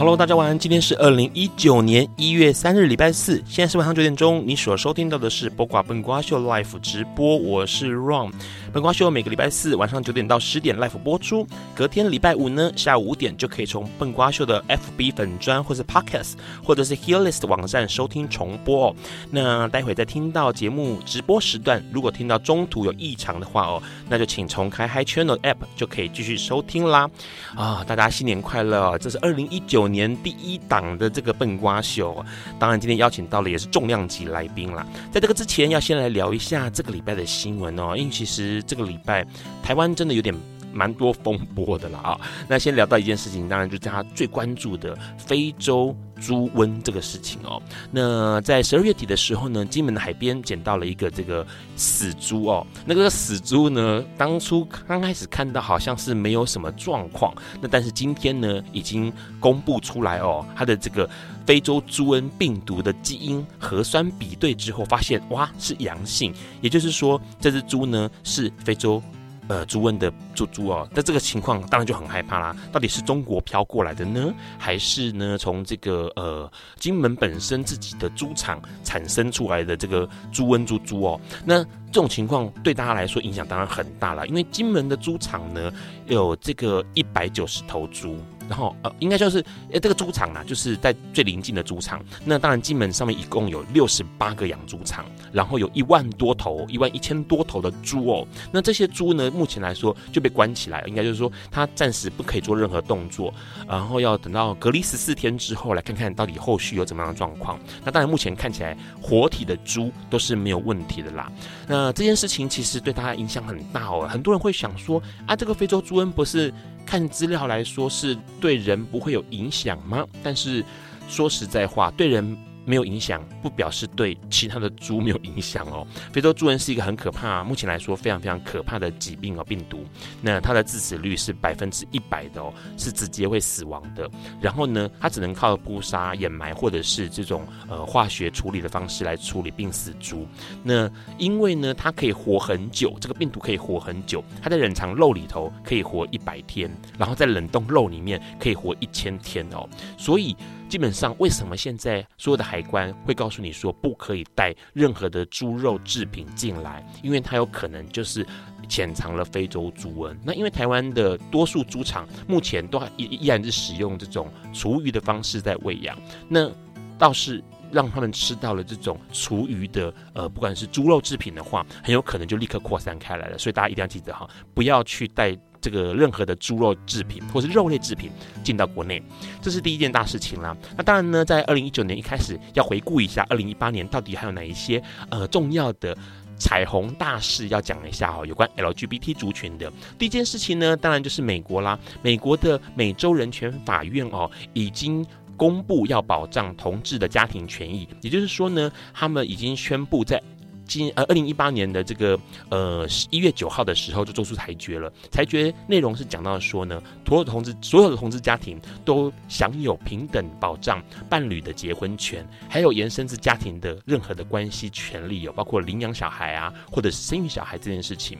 Hello，大家晚安。今天是二零一九年一月三日，礼拜四。现在是晚上九点钟。你所收听到的是播瓜笨瓜秀 Life 直播，我是 Ron。笨瓜秀每个礼拜四晚上九点到十点 Live 播出，隔天礼拜五呢下午五点就可以从笨瓜秀的 FB 粉砖或是 Podcast 或者是 Hearlist 网站收听重播哦。那待会在听到节目直播时段，如果听到中途有异常的话哦，那就请重开 Hi Channel App 就可以继续收听啦。啊，大家新年快乐！这是二零一九年第一档的这个笨瓜秀，当然今天邀请到了也是重量级来宾啦。在这个之前，要先来聊一下这个礼拜的新闻哦，因为其实这个礼拜台湾真的有点蛮多风波的了啊。那先聊到一件事情，当然就是大家最关注的非洲。猪瘟这个事情哦，那在十二月底的时候呢，金门的海边捡到了一个这个死猪哦。那个死猪呢，当初刚开始看到好像是没有什么状况，那但是今天呢，已经公布出来哦，它的这个非洲猪瘟病毒的基因核酸比对之后，发现哇是阳性，也就是说这只猪呢是非洲。呃，猪瘟的猪猪哦，那这个情况当然就很害怕啦。到底是中国飘过来的呢，还是呢从这个呃金门本身自己的猪场产生出来的这个猪瘟猪猪哦？那这种情况对大家来说影响当然很大了，因为金门的猪场呢有这个一百九十头猪。然后呃，应该就是呃，这个猪场啊，就是在最临近的猪场。那当然，金门上面一共有六十八个养猪场，然后有一万多头、一万一千多头的猪哦。那这些猪呢，目前来说就被关起来，应该就是说它暂时不可以做任何动作，然后要等到隔离十四天之后来看看到底后续有怎么样的状况。那当然，目前看起来活体的猪都是没有问题的啦。那这件事情其实对大家影响很大哦，很多人会想说啊，这个非洲猪瘟不是？看资料来说是对人不会有影响吗？但是说实在话，对人。没有影响，不表示对其他的猪没有影响哦。非洲猪瘟是一个很可怕，目前来说非常非常可怕的疾病哦，病毒。那它的致死率是百分之一百的哦，是直接会死亡的。然后呢，它只能靠扑杀、掩埋或者是这种呃化学处理的方式来处理病死猪。那因为呢，它可以活很久，这个病毒可以活很久，它在冷藏肉里头可以活一百天，然后在冷冻肉里面可以活一千天哦，所以。基本上，为什么现在所有的海关会告诉你说不可以带任何的猪肉制品进来？因为它有可能就是潜藏了非洲猪瘟。那因为台湾的多数猪场目前都依依然是使用这种厨余的方式在喂养，那倒是让他们吃到了这种厨余的呃，不管是猪肉制品的话，很有可能就立刻扩散开来了。所以大家一定要记得哈，不要去带。这个任何的猪肉制品或是肉类制品进到国内，这是第一件大事情啦。那当然呢，在二零一九年一开始要回顾一下，二零一八年到底还有哪一些呃重要的彩虹大事要讲一下哦，有关 LGBT 族群的。第一件事情呢，当然就是美国啦，美国的美洲人权法院哦，已经公布要保障同志的家庭权益，也就是说呢，他们已经宣布在。今呃，二零一八年的这个呃一月九号的时候就做出裁决了。裁决内容是讲到说呢，所有的同志所有的同志家庭都享有平等保障伴侣的结婚权，还有延伸至家庭的任何的关系权利，有包括领养小孩啊，或者是生育小孩这件事情。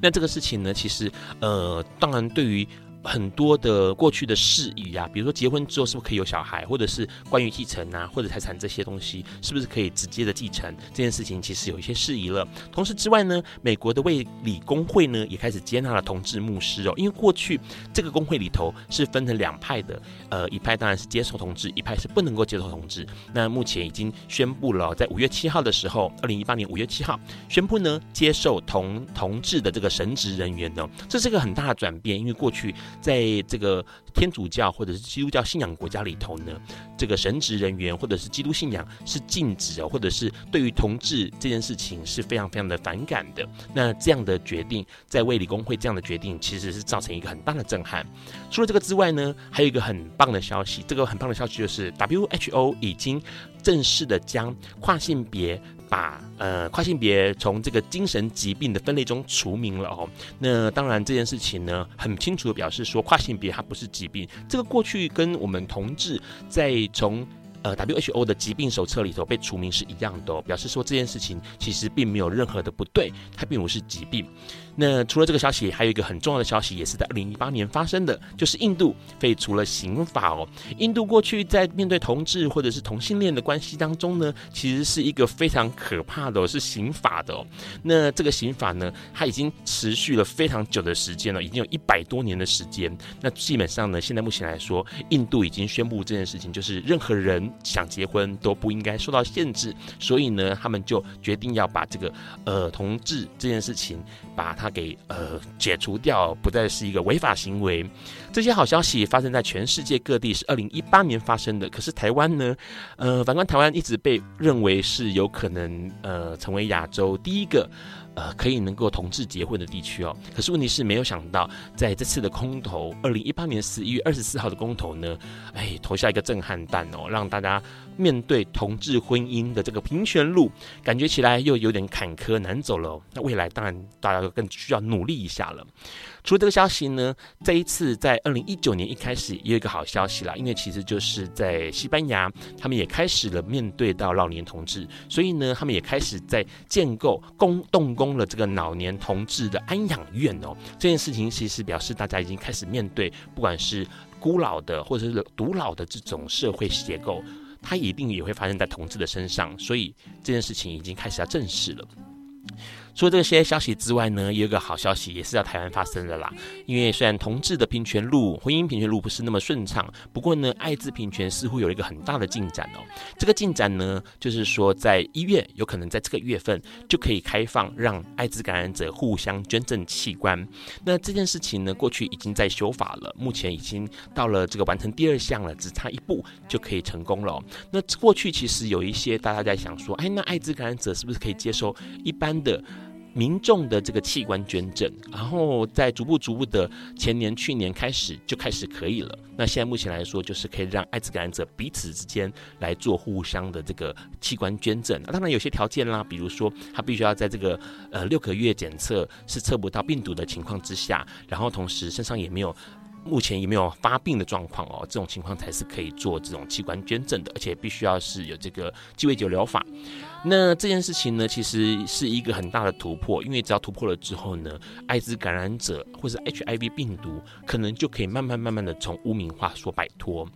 那这个事情呢，其实呃，当然对于。很多的过去的事宜啊，比如说结婚之后是不是可以有小孩，或者是关于继承啊或者财产这些东西，是不是可以直接的继承这件事情，其实有一些事宜了。同时之外呢，美国的卫理公会呢也开始接纳了同志牧师哦，因为过去这个公会里头是分成两派的，呃，一派当然是接受同志，一派是不能够接受同志。那目前已经宣布了，在五月七号的时候，二零一八年五月七号宣布呢，接受同同志的这个神职人员呢，这是一个很大的转变，因为过去。在这个天主教或者是基督教信仰国家里头呢，这个神职人员或者是基督信仰是禁止哦，或者是对于同志这件事情是非常非常的反感的。那这样的决定，在卫理公会这样的决定，其实是造成一个很大的震撼。除了这个之外呢，还有一个很棒的消息，这个很棒的消息就是 WHO 已经正式的将跨性别。把呃跨性别从这个精神疾病的分类中除名了哦。那当然这件事情呢，很清楚的表示说跨性别它不是疾病。这个过去跟我们同志在从呃 WHO 的疾病手册里头被除名是一样的哦，表示说这件事情其实并没有任何的不对，它并不是疾病。那除了这个消息，还有一个很重要的消息，也是在二零一八年发生的，就是印度废除了刑法哦。印度过去在面对同志或者是同性恋的关系当中呢，其实是一个非常可怕的，是刑法的哦。那这个刑法呢，它已经持续了非常久的时间了，已经有一百多年的时间。那基本上呢，现在目前来说，印度已经宣布这件事情，就是任何人想结婚都不应该受到限制。所以呢，他们就决定要把这个呃同志这件事情，把它。给呃解除掉，不再是一个违法行为。这些好消息发生在全世界各地，是二零一八年发生的。可是台湾呢？呃，反观台湾一直被认为是有可能呃成为亚洲第一个。呃，可以能够同志结婚的地区哦，可是问题是没有想到，在这次的公投，二零一八年十一月二十四号的公投呢，哎，投下一个震撼弹哦，让大家面对同志婚姻的这个平权路，感觉起来又有点坎坷难走了。那未来当然大家更需要努力一下了。除了这个消息呢，这一次在二零一九年一开始也有一个好消息啦，因为其实就是在西班牙，他们也开始了面对到老年同志，所以呢，他们也开始在建构、工动工了这个老年同志的安养院哦。这件事情其实表示大家已经开始面对，不管是孤老的或者是独老的这种社会结构，它一定也会发生在同志的身上，所以这件事情已经开始要正视了。除了这些消息之外呢，也有个好消息，也是在台湾发生的啦。因为虽然同志的平权路、婚姻平权路不是那么顺畅，不过呢，艾滋平权似乎有一个很大的进展哦。这个进展呢，就是说在一月，有可能在这个月份就可以开放让艾滋感染者互相捐赠器官。那这件事情呢，过去已经在修法了，目前已经到了这个完成第二项了，只差一步就可以成功了。那过去其实有一些大家在想说，哎，那艾滋感染者是不是可以接受一般的？民众的这个器官捐赠，然后在逐步逐步的前年、去年开始就开始可以了。那现在目前来说，就是可以让艾滋感染者彼此之间来做互相的这个器官捐赠。当然有些条件啦，比如说他必须要在这个呃六个月检测是测不到病毒的情况之下，然后同时身上也没有。目前也没有发病的状况哦，这种情况才是可以做这种器官捐赠的，而且必须要是有这个鸡尾酒疗法。那这件事情呢，其实是一个很大的突破，因为只要突破了之后呢，艾滋感染者或是 HIV 病毒可能就可以慢慢慢慢的从污名化所摆脱。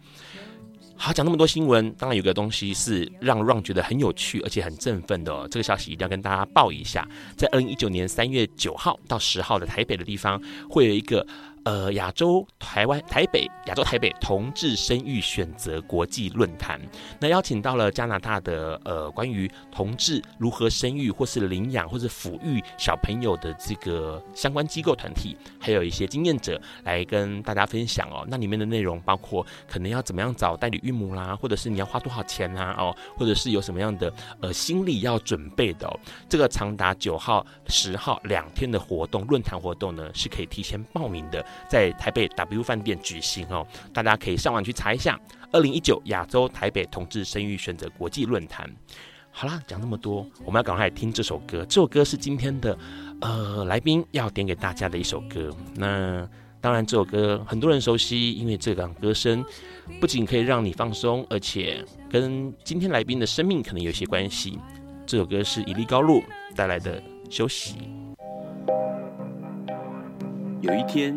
好，讲那么多新闻，当然有个东西是让 Ron 觉得很有趣而且很振奋的哦，这个消息一定要跟大家报一下，在二零一九年三月九号到十号的台北的地方会有一个。呃，亚洲台湾台北亚洲台北同志生育选择国际论坛，那邀请到了加拿大的呃关于同志如何生育或是领养或是抚育小朋友的这个相关机构团体，还有一些经验者来跟大家分享哦。那里面的内容包括可能要怎么样找代理孕母啦，或者是你要花多少钱啊哦，或者是有什么样的呃心理要准备的哦。这个长达九号、十号两天的活动论坛活动呢，是可以提前报名的。在台北 W 饭店举行哦，大家可以上网去查一下。二零一九亚洲台北同志生育选择国际论坛。好啦，讲那么多，我们要赶快听这首歌。这首歌是今天的呃来宾要点给大家的一首歌。那当然，这首歌很多人熟悉，因为这档歌声不仅可以让你放松，而且跟今天来宾的生命可能有些关系。这首歌是伊利高路带来的休息。有一天。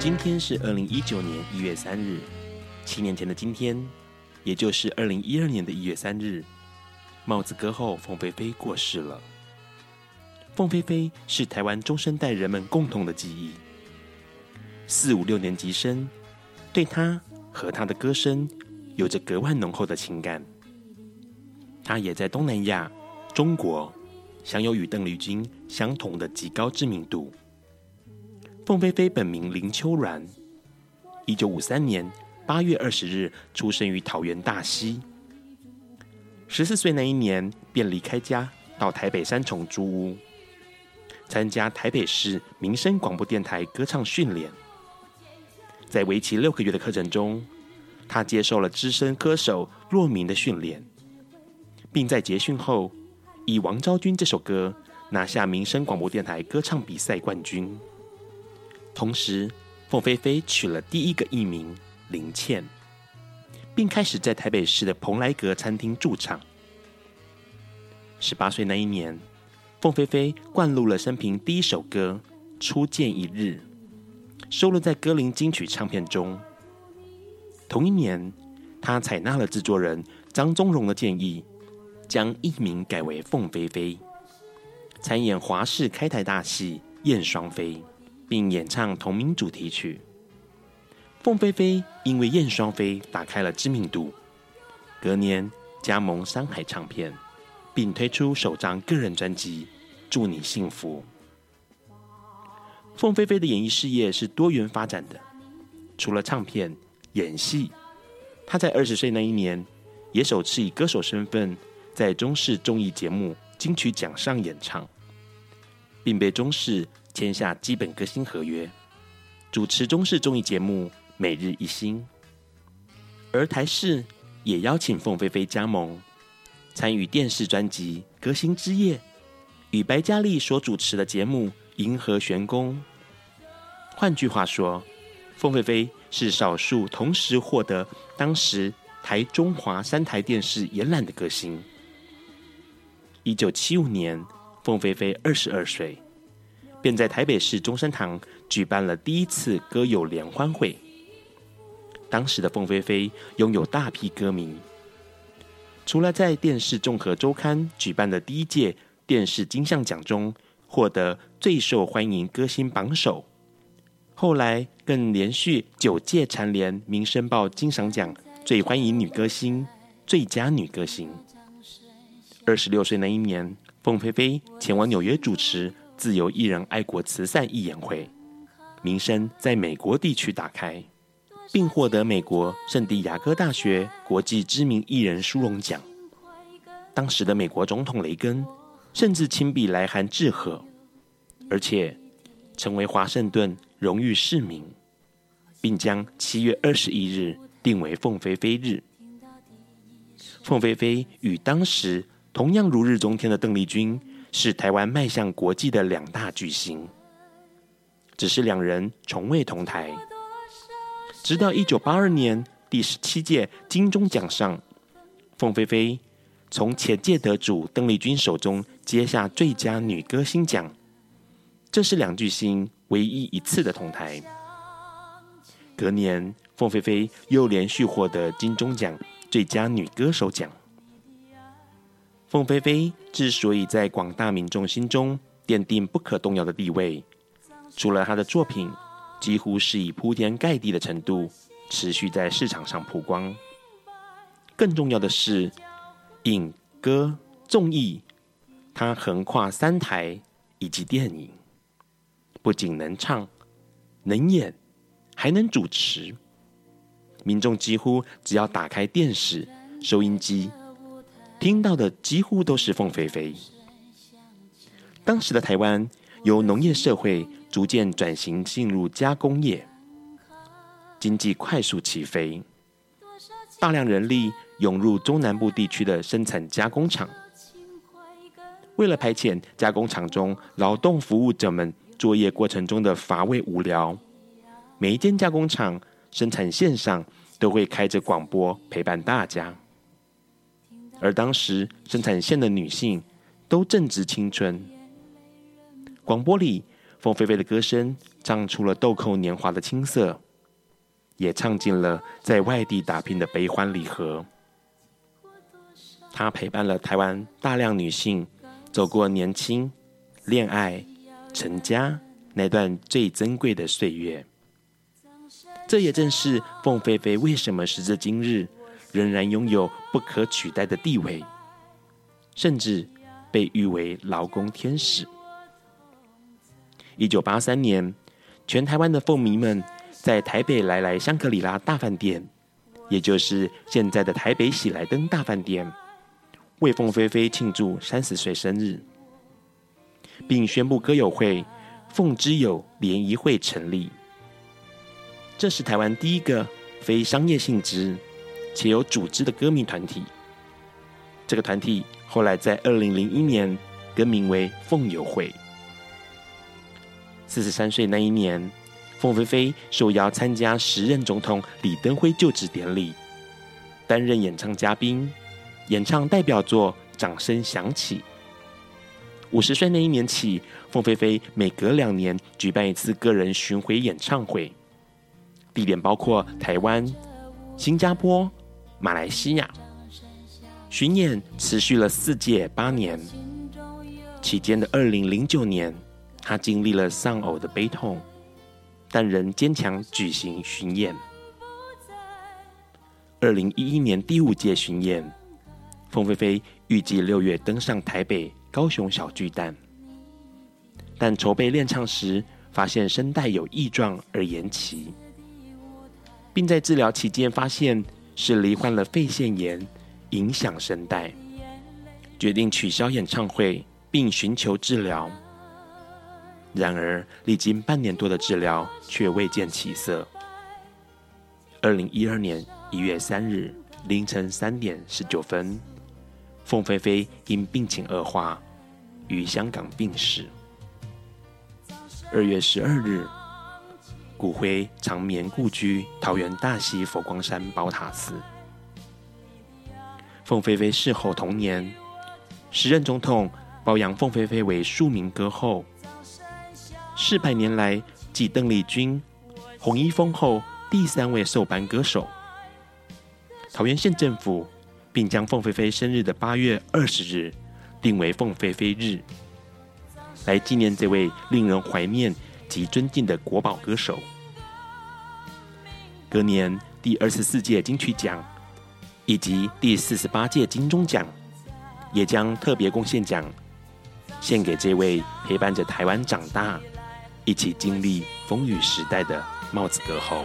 今天是二零一九年一月三日，七年前的今天，也就是二零一二年的一月三日，帽子歌后凤飞飞过世了。凤飞飞是台湾中生代人们共同的记忆，四五六年级生对她和她的歌声有着格外浓厚的情感。她也在东南亚、中国享有与邓丽君相同的极高知名度。凤飞飞本名林秋然，一九五三年八月二十日出生于桃园大溪。十四岁那一年便离开家，到台北三重租屋，参加台北市民声广播电台歌唱训练。在为期六个月的课程中，他接受了资深歌手骆明的训练，并在结训后以《王昭君》这首歌拿下民生广播电台歌唱比赛冠军。同时，凤飞飞取了第一个艺名林倩，并开始在台北市的蓬莱阁餐厅驻唱。十八岁那一年，凤飞飞灌录了生平第一首歌《初见一日》，收录在歌林金曲唱片中。同一年，他采纳了制作人张宗荣的建议，将艺名改为凤飞飞，参演华视开台大戏《燕双飞》。并演唱同名主题曲。凤飞飞因为《燕双飞》打开了知名度，隔年加盟山海唱片，并推出首张个人专辑《祝你幸福》。凤飞飞的演艺事业是多元发展的，除了唱片、演戏，她在二十岁那一年也首次以歌手身份在中视综艺节目金曲奖上演唱，并被中视。签下基本歌星合约，主持中视综艺节目《每日一星》，而台视也邀请凤飞飞加盟，参与电视专辑《歌星之夜》，与白嘉莉所主持的节目《银河玄宫》。换句话说，凤飞飞是少数同时获得当时台中华三台电视延揽的歌星。一九七五年，凤飞飞二十二岁。便在台北市中山堂举办了第一次歌友联欢会。当时的凤飞飞拥有大批歌迷，除了在电视综合周刊举办的第一届电视金像奖中获得最受欢迎歌星榜首，后来更连续九届蝉联民生报金赏奖最欢迎女歌星、最佳女歌星。二十六岁那一年，凤飞飞前往纽约主持。自由艺人爱国慈善义演会，名声在美国地区打开，并获得美国圣地亚哥大学国际知名艺人殊荣奖。当时的美国总统雷根甚至亲笔来函致贺，而且成为华盛顿荣誉市民，并将七月二十一日定为凤飞飞日。凤飞飞与当时同样如日中天的邓丽君。是台湾迈向国际的两大巨星，只是两人从未同台。直到一九八二年第十七届金钟奖上，凤飞飞从前届得主邓丽君手中接下最佳女歌星奖，这是两巨星唯一一次的同台。隔年，凤飞飞又连续获得金钟奖最佳女歌手奖。凤飞飞之所以在广大民众心中奠定不可动摇的地位，除了她的作品几乎是以铺天盖地的程度持续在市场上曝光，更重要的是，影歌综艺，她横跨三台以及电影，不仅能唱、能演，还能主持，民众几乎只要打开电视、收音机。听到的几乎都是凤飞飞。当时的台湾由农业社会逐渐转型进入加工业，经济快速起飞，大量人力涌入中南部地区的生产加工厂。为了排遣加工厂中劳动服务者们作业过程中的乏味无聊，每一间加工厂生产线上都会开着广播陪伴大家。而当时生产线的女性都正值青春，广播里凤飞飞的歌声唱出了豆蔻年华的青涩，也唱尽了在外地打拼的悲欢离合。她陪伴了台湾大量女性。走过年轻、恋爱、成家那段最珍贵的岁月，这也正是凤飞飞为什么时至今日仍然拥有不可取代的地位，甚至被誉为劳工天使。一九八三年，全台湾的凤迷们在台北来来香格里拉大饭店，也就是现在的台北喜来登大饭店。为凤飞飞庆祝三十岁生日，并宣布歌友会“凤之友联谊会”成立。这是台湾第一个非商业性质且有组织的歌迷团体。这个团体后来在二零零一年更名为“凤友会”。四十三岁那一年，凤飞飞受邀参加时任总统李登辉就职典礼，担任演唱嘉宾。演唱代表作《掌声响起》。五十岁那一年起，凤飞飞每隔两年举办一次个人巡回演唱会，地点包括台湾、新加坡、马来西亚。巡演持续了四届八年，期间的二零零九年，他经历了丧偶的悲痛，但仍坚强举行巡演。二零一一年第五届巡演。凤飞飞预计六月登上台北、高雄小巨蛋，但筹备练唱时发现声带有异状而延期，并在治疗期间发现是罹患了肺腺炎，影响声带，决定取消演唱会并寻求治疗。然而历经半年多的治疗却未见起色。二零一二年一月三日凌晨三点十九分。凤飞飞因病情恶化，于香港病逝。二月十二日，骨灰长眠故居桃园大溪佛光山宝塔寺。凤飞飞逝后同年，时任总统褒扬凤飞飞为庶民歌后，四百年来继邓丽君、洪一峰后第三位受颁歌手。桃园县政府。并将凤飞飞生日的八月二十日定为凤飞飞日，来纪念这位令人怀念及尊敬的国宝歌手。隔年第二十四届金曲奖以及第四十八届金钟奖，也将特别贡献奖献给这位陪伴着台湾长大、一起经历风雨时代的帽子歌后。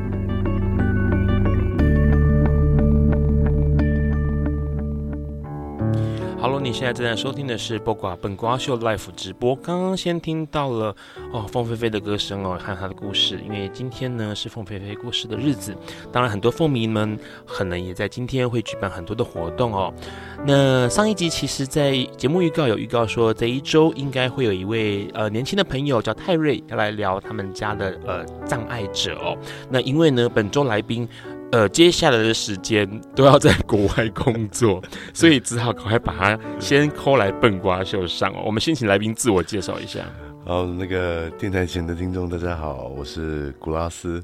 你现在正在收听的是《播瓜本瓜秀》Live 直播。刚刚先听到了哦，凤飞飞的歌声哦，还有她的故事。因为今天呢是凤飞飞过世的日子，当然很多凤迷们可能也在今天会举办很多的活动哦。那上一集其实，在节目预告有预告说，这一周应该会有一位呃年轻的朋友叫泰瑞要来聊他们家的呃障碍者哦。那因为呢，本周来宾。呃，接下来的时间 都要在国外工作，所以只好赶快把它先抠来笨瓜秀上哦。我们先请来宾自我介绍一下。好，那个电台前的听众大家好，我是古拉斯。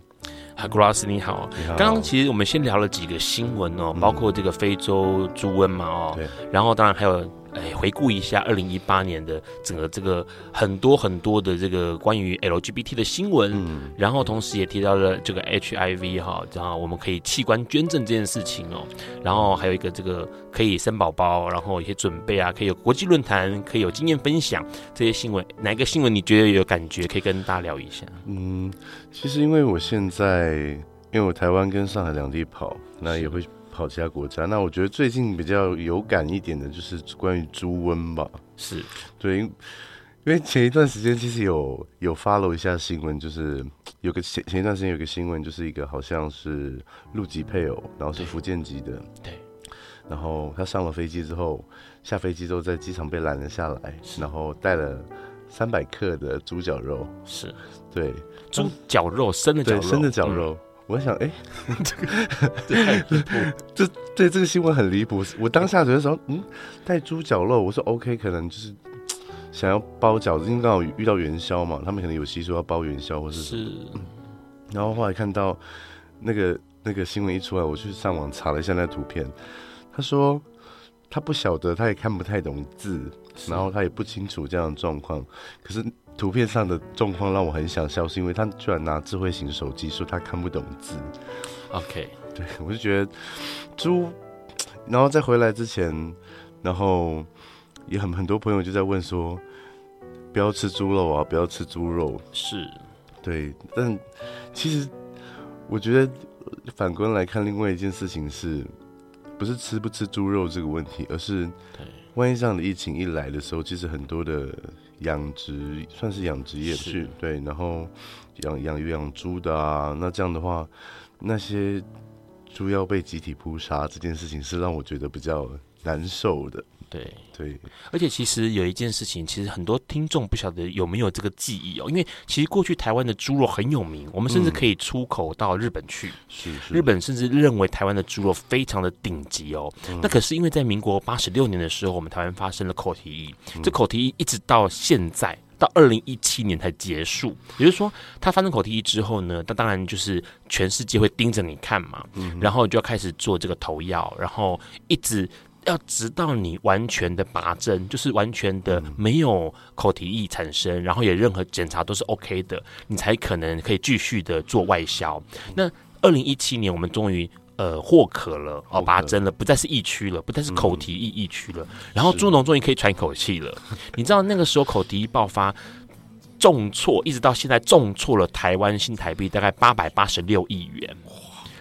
啊，古拉斯你好。你好。刚刚其实我们先聊了几个新闻哦，嗯、包括这个非洲猪瘟嘛哦，对。然后当然还有。哎，回顾一下二零一八年的整个这个很多很多的这个关于 LGBT 的新闻，嗯，然后同时也提到了这个 HIV 哈，然后我们可以器官捐赠这件事情哦，然后还有一个这个可以生宝宝，然后一些准备啊，可以有国际论坛，可以有经验分享这些新闻，哪一个新闻你觉得有感觉可以跟大家聊一下？嗯，其实因为我现在因为我台湾跟上海两地跑，那也会。跑其他国家，那我觉得最近比较有感一点的就是关于猪瘟吧。是。对，因为前一段时间其实有有 follow 一下新闻，就是有个前前一段时间有个新闻，就是一个好像是陆籍配偶，然后是福建籍的，对，然后他上了飞机之后，下飞机之后在机场被拦了下来，然后带了三百克的猪脚肉，是。对，猪脚肉生的脚肉，生的脚肉。嗯我想，哎、欸，这个这太离谱，这对这个新闻很离谱。我当下觉得说，嗯，带猪脚肉，我说 OK，可能就是想要包饺子，因为刚好遇到元宵嘛，他们可能有习俗要包元宵，或是什么。是。然后后来看到那个那个新闻一出来，我去上网查了一下那个图片，他说他不晓得，他也看不太懂字，然后他也不清楚这样的状况，可是。图片上的状况让我很想笑，是因为他居然拿智慧型手机说他看不懂字。OK，对，我就觉得猪，然后在回来之前，然后也很很多朋友就在问说，不要吃猪肉啊，不要吃猪肉。是，对，但其实我觉得反观来看，另外一件事情是不是吃不吃猪肉这个问题，而是万一这样的疫情一来的时候，其实很多的。养殖算是养殖业去对，然后养养鱼养猪的啊，那这样的话，那些猪要被集体扑杀这件事情是让我觉得比较难受的。对对，而且其实有一件事情，其实很多听众不晓得有没有这个记忆哦，因为其实过去台湾的猪肉很有名，我们甚至可以出口到日本去。是是，日本甚至认为台湾的猪肉非常的顶级哦。那可是因为在民国八十六年的时候，我们台湾发生了口蹄疫，这口蹄疫一直到现在到二零一七年才结束。也就是说，它发生口蹄疫之后呢，那当然就是全世界会盯着你看嘛，然后就要开始做这个投药，然后一直。要直到你完全的拔针，就是完全的没有口蹄疫产生，然后也任何检查都是 OK 的，你才可能可以继续的做外销。那二零一七年，我们终于呃获可了哦，拔针了，不再是疫区了，不再是口蹄疫疫区了。然后猪农终于可以喘口气了。你知道那个时候口蹄疫爆发重挫，一直到现在重挫了台湾新台币大概八百八十六亿元，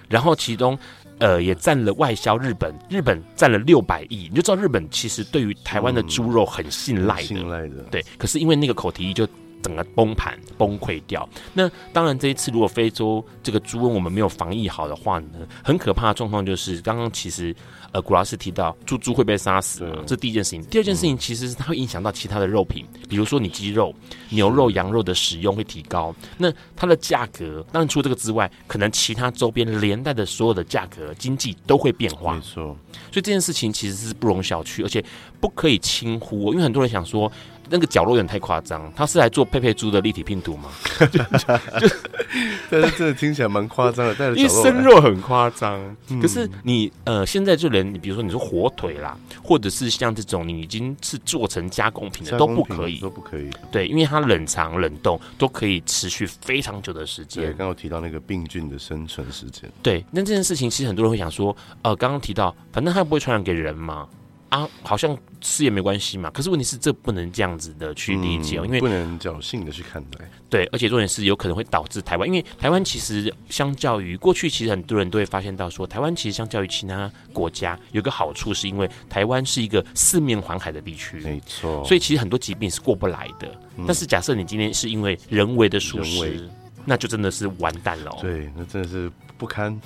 然后其中。呃，也占了外销日本，日本占了六百亿，你就知道日本其实对于台湾的猪肉很信赖的，信赖的，对。可是因为那个口蹄疫就整个崩盘崩溃掉。那当然这一次如果非洲这个猪瘟我们没有防疫好的话呢，很可怕的状况就是刚刚其实。呃，古老师提到猪猪会被杀死嘛，这第一件事情。第二件事情其实是它会影响到其他的肉品，比如说你鸡肉、牛肉、羊肉的使用会提高，那它的价格当然除了这个之外，可能其他周边连带的所有的价格经济都会变化。没错，所以这件事情其实是不容小觑，而且不可以轻忽，因为很多人想说。那个角落有点太夸张，他是来做佩佩猪的立体拼图吗？但是这个听起来蛮夸张的，但是因为生肉很夸张。嗯、可是你呃，现在就连你比如说你说火腿啦，或者是像这种你已经是做成加工品的都不可以，都不可以。对，因为它冷藏冷冻都可以持续非常久的时间。对，刚刚提到那个病菌的生存时间。对，那这件事情其实很多人会想说，呃，刚刚提到，反正它不会传染给人嘛。啊，好像吃也没关系嘛。可是问题是，这不能这样子的去理解，嗯、因为不能侥幸的去看待。对，而且重点是有可能会导致台湾，因为台湾其实相较于过去，其实很多人都会发现到说，台湾其实相较于其他国家有个好处，是因为台湾是一个四面环海的地区，没错。所以其实很多疾病是过不来的。嗯、但是假设你今天是因为人为的疏失，那就真的是完蛋了。对，那真的是不堪。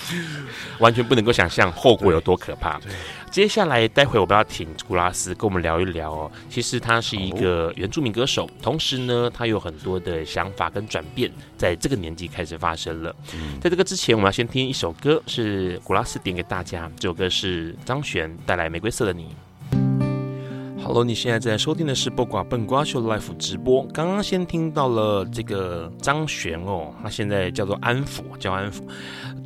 完全不能够想象后果有多可怕。接下来，待会我们要请古拉斯跟我们聊一聊哦。其实他是一个原住民歌手，同时呢，他有很多的想法跟转变，在这个年纪开始发生了。在这个之前，我们要先听一首歌，是古拉斯点给大家。这首歌是张悬带来《玫瑰色的你》。Hello，你现在在收听的是《播瓜笨瓜秀》Live 直播。刚刚先听到了这个张悬哦，他现在叫做安抚，叫安抚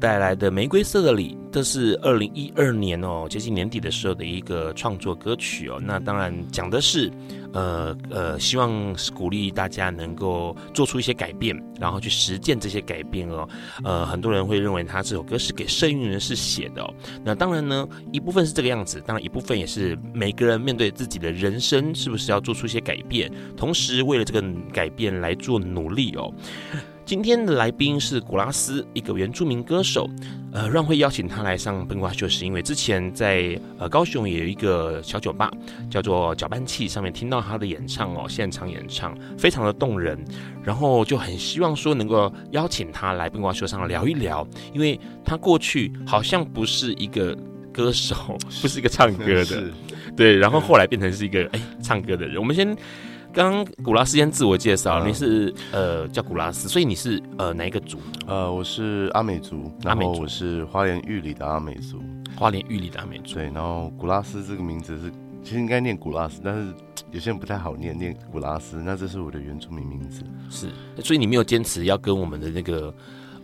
带来的《玫瑰色的礼》，这是二零一二年哦，接近年底的时候的一个创作歌曲哦。那当然讲的是。呃呃，希望鼓励大家能够做出一些改变，然后去实践这些改变哦。呃，很多人会认为他这首歌是给社运人士写的哦。那当然呢，一部分是这个样子，当然一部分也是每个人面对自己的人生，是不是要做出一些改变，同时为了这个改变来做努力哦。今天的来宾是古拉斯，一个原住民歌手。呃，让会邀请他来上笨瓜秀，是因为之前在呃高雄也有一个小酒吧，叫做搅拌器，上面听到他的演唱哦，现场演唱非常的动人，然后就很希望说能够邀请他来笨瓜秀上聊一聊，因为他过去好像不是一个歌手，不是一个唱歌的，对，然后后来变成是一个哎唱歌的人，我们先。刚刚古拉斯先自我介绍，嗯、你是呃叫古拉斯，所以你是呃哪一个族？呃，我是阿美族，然后我是花莲玉里的阿美族，花莲玉里的阿美族。对，然后古拉斯这个名字是其实应该念古拉斯，但是有些人不太好念，念古拉斯。那这是我的原住民名字，是，所以你没有坚持要跟我们的那个。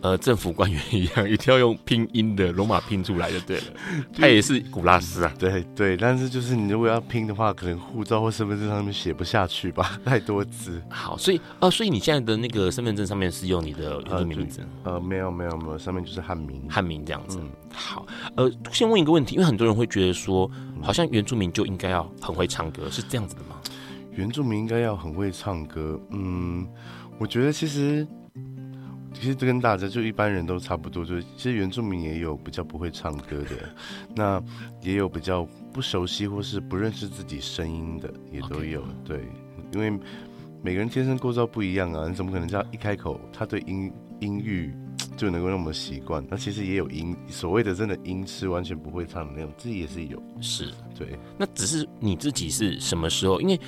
呃，政府官员一样，一定要用拼音的罗马拼出来就对了。他也是古拉斯啊，对对，但是就是你如果要拼的话，可能护照或身份证上面写不下去吧，太多字。好，所以呃，所以你现在的那个身份证上面是用你的原住民名字？呃，没有没有没有，上面就是汉名，汉名这样子。嗯、好，呃，先问一个问题，因为很多人会觉得说，好像原住民就应该要很会唱歌，是这样子的吗？原住民应该要很会唱歌，嗯，我觉得其实。其实这跟大家就一般人都差不多，就是其实原住民也有比较不会唱歌的，那也有比较不熟悉或是不认识自己声音的，也都有。对，因为每个人天生构造不一样啊，你怎么可能这样一开口，他对音音域就能够那么习惯？那其实也有音所谓的真的音痴完全不会唱的那种，自己也是有。是对，那只是你自己是什么时候？因为。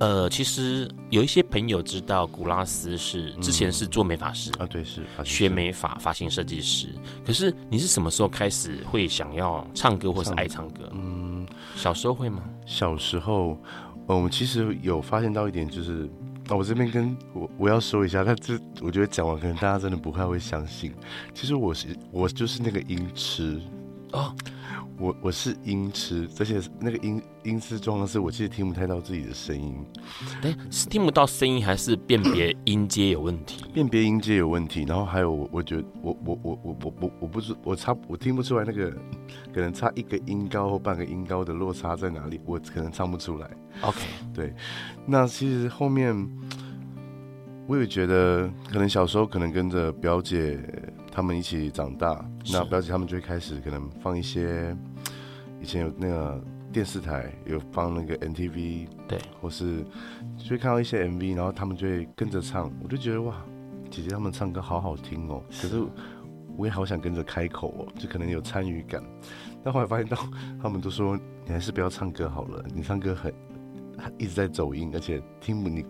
呃，其实有一些朋友知道古拉斯是之前是做美发师、嗯、啊，对，是学美发发型设计师。可是你是什么时候开始会想要唱歌或是爱唱歌？嗯，小时候会吗？小时候，呃，我们其实有发现到一点，就是啊，我这边跟我我要说一下，但这我觉得讲完可能大家真的不太会相信。其实我是我就是那个音痴哦。我我是音痴，而且那个音音痴状况是我其实听不太到自己的声音。哎，是听不到声音，还是辨别音阶有问题？辨别音阶有问题，然后还有我我觉得我我我我我我我不知我差我听不出来那个可能差一个音高或半个音高的落差在哪里，我可能唱不出来。OK，对，那其实后面我也觉得可能小时候可能跟着表姐。他们一起长大，那表姐他们就会开始可能放一些以前有那个电视台有放那个 NTV，对，或是就会看到一些 MV，然后他们就会跟着唱，我就觉得哇，姐姐他们唱歌好好听哦，可是我也好想跟着开口哦，就可能有参与感，但后来发现到他们都说你还是不要唱歌好了，你唱歌很一直在走音，而且听不你。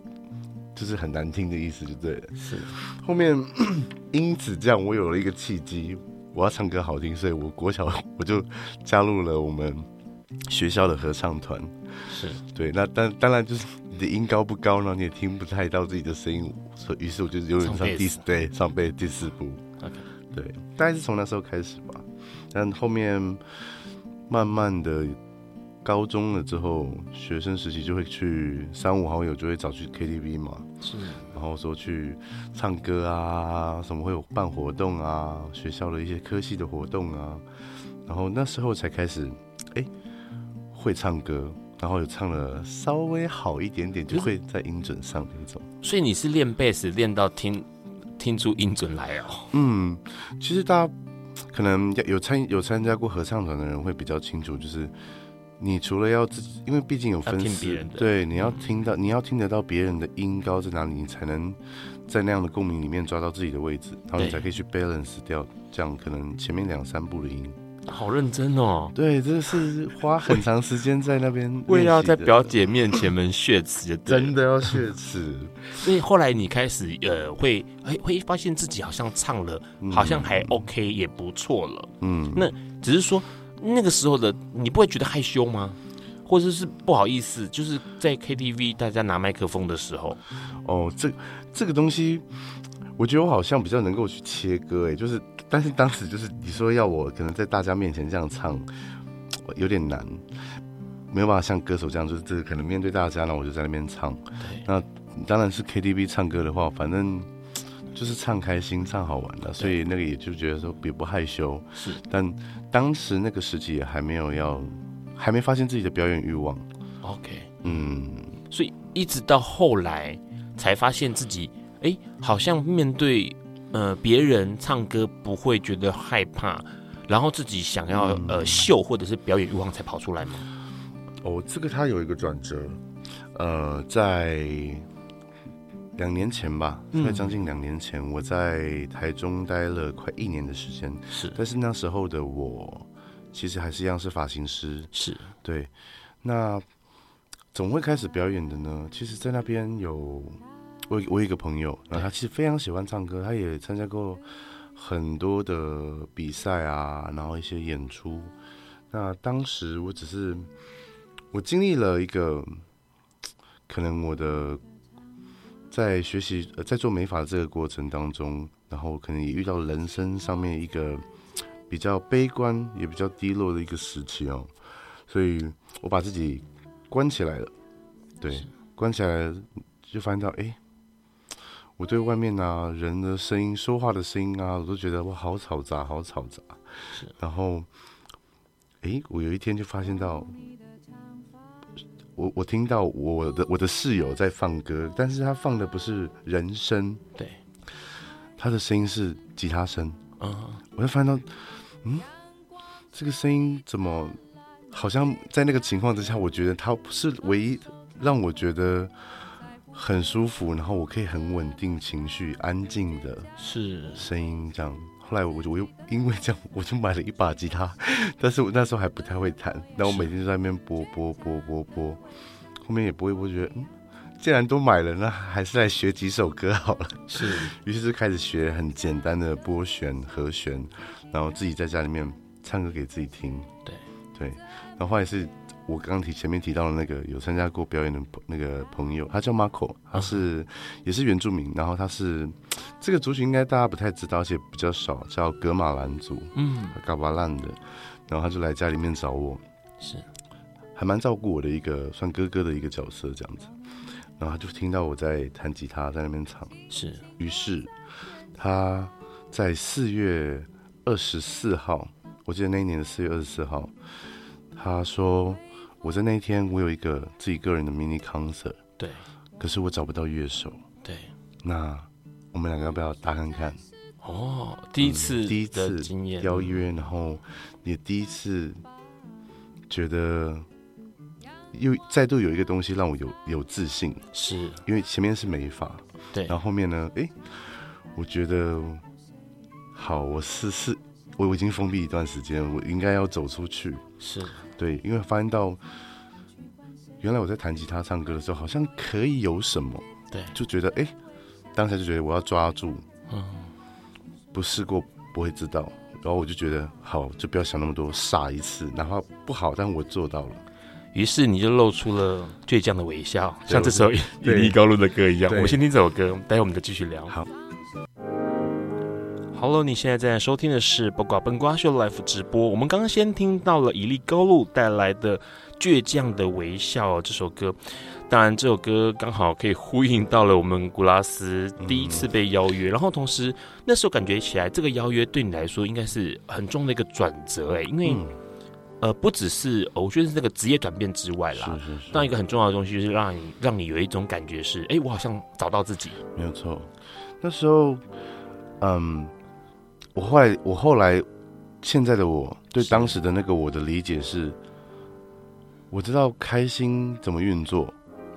就是很难听的意思，就对了。是，后面 因此这样，我有了一个契机，我要唱歌好听，所以我国小 我就加入了我们学校的合唱团。是对，那当当然就是你的音高不高呢，你也听不太到自己的声音，所以于是我就有点上第四对上背第四部。对，大概是从那时候开始吧，但后面慢慢的。高中了之后，学生时期就会去三五好友就会找去 KTV 嘛，是，然后说去唱歌啊，什么会有办活动啊，学校的一些科系的活动啊，然后那时候才开始，哎，会唱歌，然后有唱了稍微好一点点，就会在音准上那种。所以你是练贝斯练到听听出音准来哦？嗯，其实大家可能有参有参加过合唱团的人会比较清楚，就是。你除了要自己，因为毕竟有分丝，对，你要听到，你要听得到别人的音高在哪里，你才能在那样的共鸣里面抓到自己的位置，然后你才可以去 balance 掉这样可能前面两三步的音。好认真哦！对，这是花很长时间在那边，为了要在表姐面前们血耻，真的要血耻。所以后来你开始呃，会会会发现自己好像唱了，好像还 OK，也不错了。嗯，那只是说那个时候的你不会觉得害羞吗？或者是不好意思，就是在 KTV 大家拿麦克风的时候。哦，这这个东西，我觉得我好像比较能够去切割，哎，就是。但是当时就是你说要我可能在大家面前这样唱，有点难，没有办法像歌手这样，就是这可能面对大家，那我就在那边唱。那当然是 KTV 唱歌的话，反正就是唱开心、唱好玩的，所以那个也就觉得说别不害羞。是，但当时那个时期也还没有要，还没发现自己的表演欲望。OK，嗯，所以一直到后来才发现自己，哎，好像面对。呃，别人唱歌不会觉得害怕，然后自己想要、嗯、呃秀或者是表演欲望才跑出来吗？哦，这个他有一个转折，呃，在两年前吧，在将近两年前，我在台中待了快一年的时间，是，但是那时候的我其实还是一样是发型师，是对，那总会开始表演的呢？其实，在那边有。我我有一个朋友，然后他其实非常喜欢唱歌，他也参加过很多的比赛啊，然后一些演出。那当时我只是我经历了一个，可能我的在学习呃在做美发的这个过程当中，然后可能也遇到人生上面一个比较悲观也比较低落的一个时期哦，所以我把自己关起来了，对，关起来就发现到哎。我对外面啊人的声音、说话的声音啊，我都觉得哇，好嘈杂，好嘈杂。是，然后，诶，我有一天就发现到，我我听到我的我的室友在放歌，但是他放的不是人声，对，他的声音是吉他声。嗯，我就发现到，嗯，这个声音怎么好像在那个情况之下，我觉得他不是唯一让我觉得。很舒服，然后我可以很稳定情绪，安静的是声音这样。后来我就我又因为这样，我就买了一把吉他，但是我那时候还不太会弹，那我每天就在那边拨拨拨拨拨，后面也拨一拨，觉得嗯，既然都买了，那还是来学几首歌好了。是，于是就开始学很简单的拨弦和弦，然后自己在家里面唱歌给自己听。对对，然后后来是。我刚刚提前面提到的那个有参加过表演的那个朋友，他叫 Marco，他是也是原住民，然后他是这个族群应该大家不太知道，而且比较少，叫格马兰族，嗯，嘎巴烂的，然后他就来家里面找我，是。还蛮照顾我的一个算哥哥的一个角色这样子，然后他就听到我在弹吉他在那边唱，是，于是他在四月二十四号，我记得那一年的四月二十四号，他说。我在那一天，我有一个自己个人的 mini concert，对，可是我找不到乐手，对，那我们两个要不要搭看看？哦，第一次、嗯，第一次经验。邀约，然后也第一次觉得又再度有一个东西让我有有自信，是。因为前面是美发，对，然后后面呢，哎，我觉得好，我试试，我我已经封闭一段时间，我应该要走出去，是。对，因为发现到原来我在弹吉他唱歌的时候，好像可以有什么，对，就觉得哎，当时就觉得我要抓住，嗯，不试过不会知道，然后我就觉得好，就不要想那么多，傻一次，哪怕不好，但我做到了，于是你就露出了倔强的微笑，像这首《引力高路》的歌一样。我们先听这首歌，待会我们再继续聊。好。Hello，你现在正在收听的是《八卦笨瓜秀》life 直播。我们刚刚先听到了以利高露带来的《倔强的微笑》这首歌，当然这首歌刚好可以呼应到了我们古拉斯第一次被邀约，嗯、然后同时那时候感觉起来这个邀约对你来说应该是很重的一个转折哎，因为、嗯、呃不只是我觉得是这个职业转变之外啦，是是是，当一个很重要的东西就是让你让你有一种感觉是哎，我好像找到自己，没有错，那时候嗯。我后来，我后来，现在的我对当时的那个我的理解是，我知道开心怎么运作。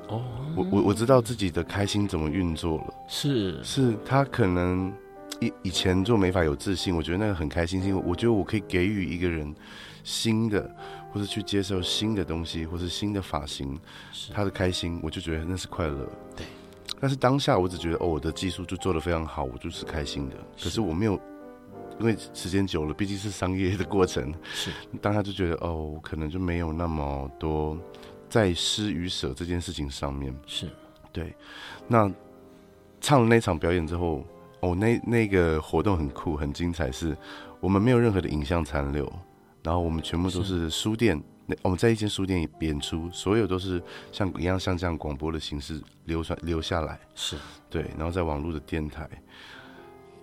哦，我我我知道自己的开心怎么运作了。是是，他可能以以前做没法有自信，我觉得那个很开心，是因为我觉得我可以给予一个人新的，或是去接受新的东西，或是新的发型，他的开心，我就觉得那是快乐。对。但是当下我只觉得哦，我的技术就做的非常好，我就是开心的。可是我没有，因为时间久了，毕竟是商业的过程。是。当他就觉得哦，可能就没有那么多在施与舍这件事情上面。是。对。那唱了那场表演之后，哦，那那个活动很酷，很精彩，是我们没有任何的影像残留，然后我们全部都是书店。我们在一间书店演出，所有都是像一样像这样广播的形式流传留下来，是对，然后在网络的电台，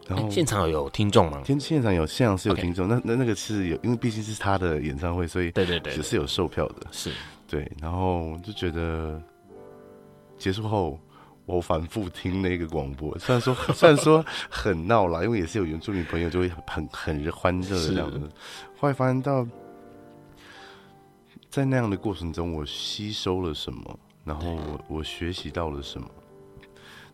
然后、欸、现场有听众吗？现现场有，现场是有听众.那那那个是有，因为毕竟是他的演唱会，所以对对对，只是有售票的，是对，然后就觉得结束后，我反复听那个广播，虽然说 虽然说很闹啦，因为也是有原住民朋友就会很很欢乐的这样子，后来发现到。在那样的过程中，我吸收了什么？然后我我学习到了什么？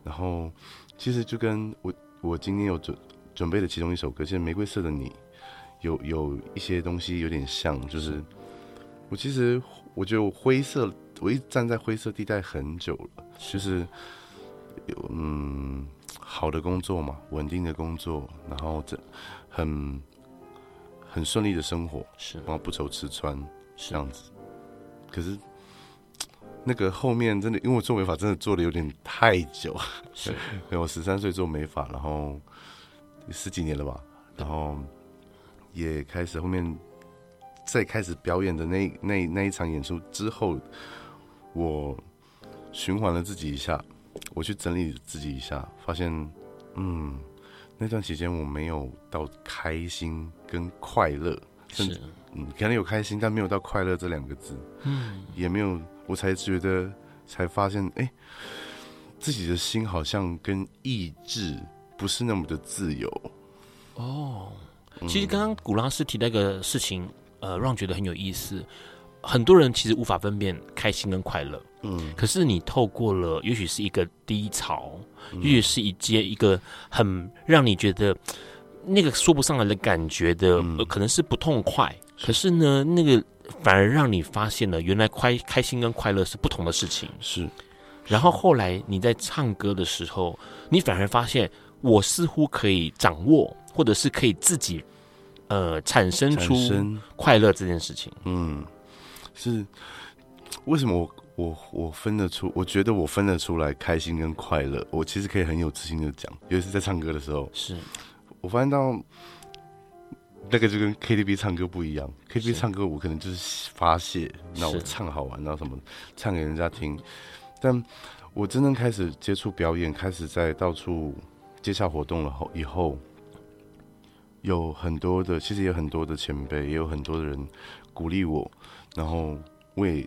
然后其实就跟我我今天有准准备的其中一首歌，其实《玫瑰色的你》有有一些东西有点像，就是我其实我觉得我灰色，我一直站在灰色地带很久了，就是有嗯好的工作嘛，稳定的工作，然后这很很顺利的生活，是，然后不愁吃穿。这样子，可是那个后面真的，因为我做美发真的做的有点太久，是，我十三岁做美发，然后十几年了吧，然后也开始后面在开始表演的那那那一场演出之后，我循环了自己一下，我去整理自己一下，发现，嗯，那段期间我没有到开心跟快乐，是。嗯，可能有开心，但没有到快乐这两个字。嗯，也没有，我才觉得，才发现，哎、欸，自己的心好像跟意志不是那么的自由。哦，其实刚刚古拉斯提那个事情，呃，让觉得很有意思。很多人其实无法分辨开心跟快乐。嗯，可是你透过了，也许是一个低潮，嗯、也许是一阶一个很让你觉得那个说不上来的感觉的，嗯呃、可能是不痛快。可是呢，那个反而让你发现了，原来快开心跟快乐是不同的事情。是，然后后来你在唱歌的时候，你反而发现，我似乎可以掌握，或者是可以自己，呃，产生出快乐这件事情。嗯，是为什么我我我分得出？我觉得我分得出来开心跟快乐。我其实可以很有自信的讲，尤其是在唱歌的时候。是我发现到。那个就跟 KTV 唱歌不一样，KTV 唱歌我可能就是发泄，那我唱好玩，然后什么唱给人家听。但我真正开始接触表演，开始在到处接下活动了后，以后有很多的，其实也有很多的前辈，也有很多的人鼓励我，然后我也